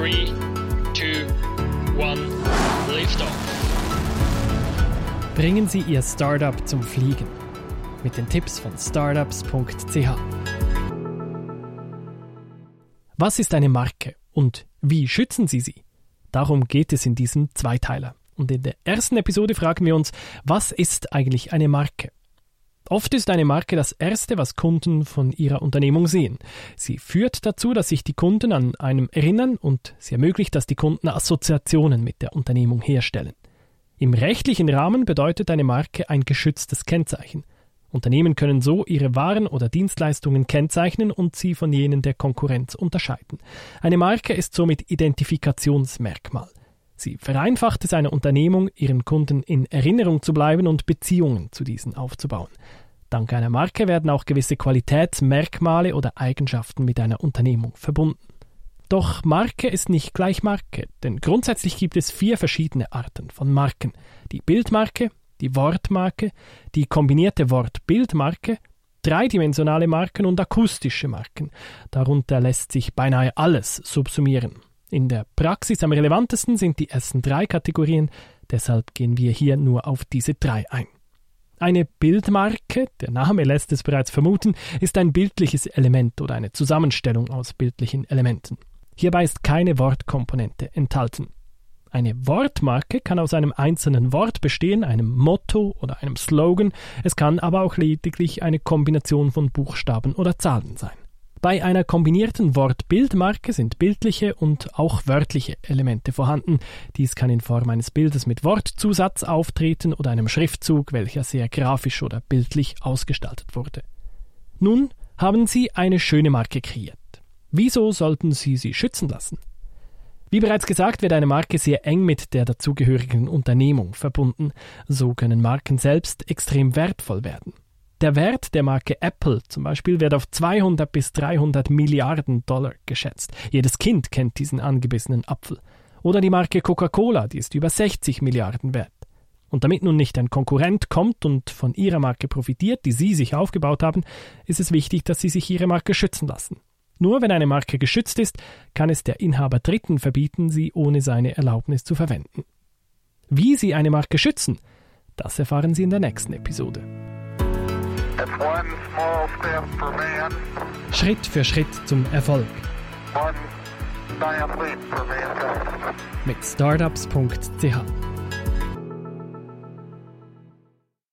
3, 2, 1, Liftoff. Bringen Sie Ihr Startup zum Fliegen mit den Tipps von startups.ch. Was ist eine Marke und wie schützen Sie sie? Darum geht es in diesem Zweiteiler. Und in der ersten Episode fragen wir uns, was ist eigentlich eine Marke? Oft ist eine Marke das Erste, was Kunden von ihrer Unternehmung sehen. Sie führt dazu, dass sich die Kunden an einem erinnern und sie ermöglicht, dass die Kunden Assoziationen mit der Unternehmung herstellen. Im rechtlichen Rahmen bedeutet eine Marke ein geschütztes Kennzeichen. Unternehmen können so ihre Waren oder Dienstleistungen kennzeichnen und sie von jenen der Konkurrenz unterscheiden. Eine Marke ist somit Identifikationsmerkmal. Sie vereinfacht es einer Unternehmung, ihren Kunden in Erinnerung zu bleiben und Beziehungen zu diesen aufzubauen. Dank einer Marke werden auch gewisse Qualitätsmerkmale oder Eigenschaften mit einer Unternehmung verbunden. Doch Marke ist nicht gleich Marke, denn grundsätzlich gibt es vier verschiedene Arten von Marken. Die Bildmarke, die Wortmarke, die kombinierte Wort-Bildmarke, dreidimensionale Marken und akustische Marken. Darunter lässt sich beinahe alles subsumieren. In der Praxis am relevantesten sind die ersten drei Kategorien, deshalb gehen wir hier nur auf diese drei ein. Eine Bildmarke, der Name lässt es bereits vermuten, ist ein bildliches Element oder eine Zusammenstellung aus bildlichen Elementen. Hierbei ist keine Wortkomponente enthalten. Eine Wortmarke kann aus einem einzelnen Wort bestehen, einem Motto oder einem Slogan, es kann aber auch lediglich eine Kombination von Buchstaben oder Zahlen sein. Bei einer kombinierten Wort-Bild-Marke sind bildliche und auch wörtliche Elemente vorhanden. Dies kann in Form eines Bildes mit Wortzusatz auftreten oder einem Schriftzug, welcher sehr grafisch oder bildlich ausgestaltet wurde. Nun haben Sie eine schöne Marke kreiert. Wieso sollten Sie sie schützen lassen? Wie bereits gesagt, wird eine Marke sehr eng mit der dazugehörigen Unternehmung verbunden. So können Marken selbst extrem wertvoll werden. Der Wert der Marke Apple zum Beispiel wird auf 200 bis 300 Milliarden Dollar geschätzt. Jedes Kind kennt diesen angebissenen Apfel. Oder die Marke Coca-Cola, die ist über 60 Milliarden wert. Und damit nun nicht ein Konkurrent kommt und von ihrer Marke profitiert, die sie sich aufgebaut haben, ist es wichtig, dass sie sich ihre Marke schützen lassen. Nur wenn eine Marke geschützt ist, kann es der Inhaber Dritten verbieten, sie ohne seine Erlaubnis zu verwenden. Wie Sie eine Marke schützen, das erfahren Sie in der nächsten Episode. Schritt für Schritt zum Erfolg. Mit startups.ch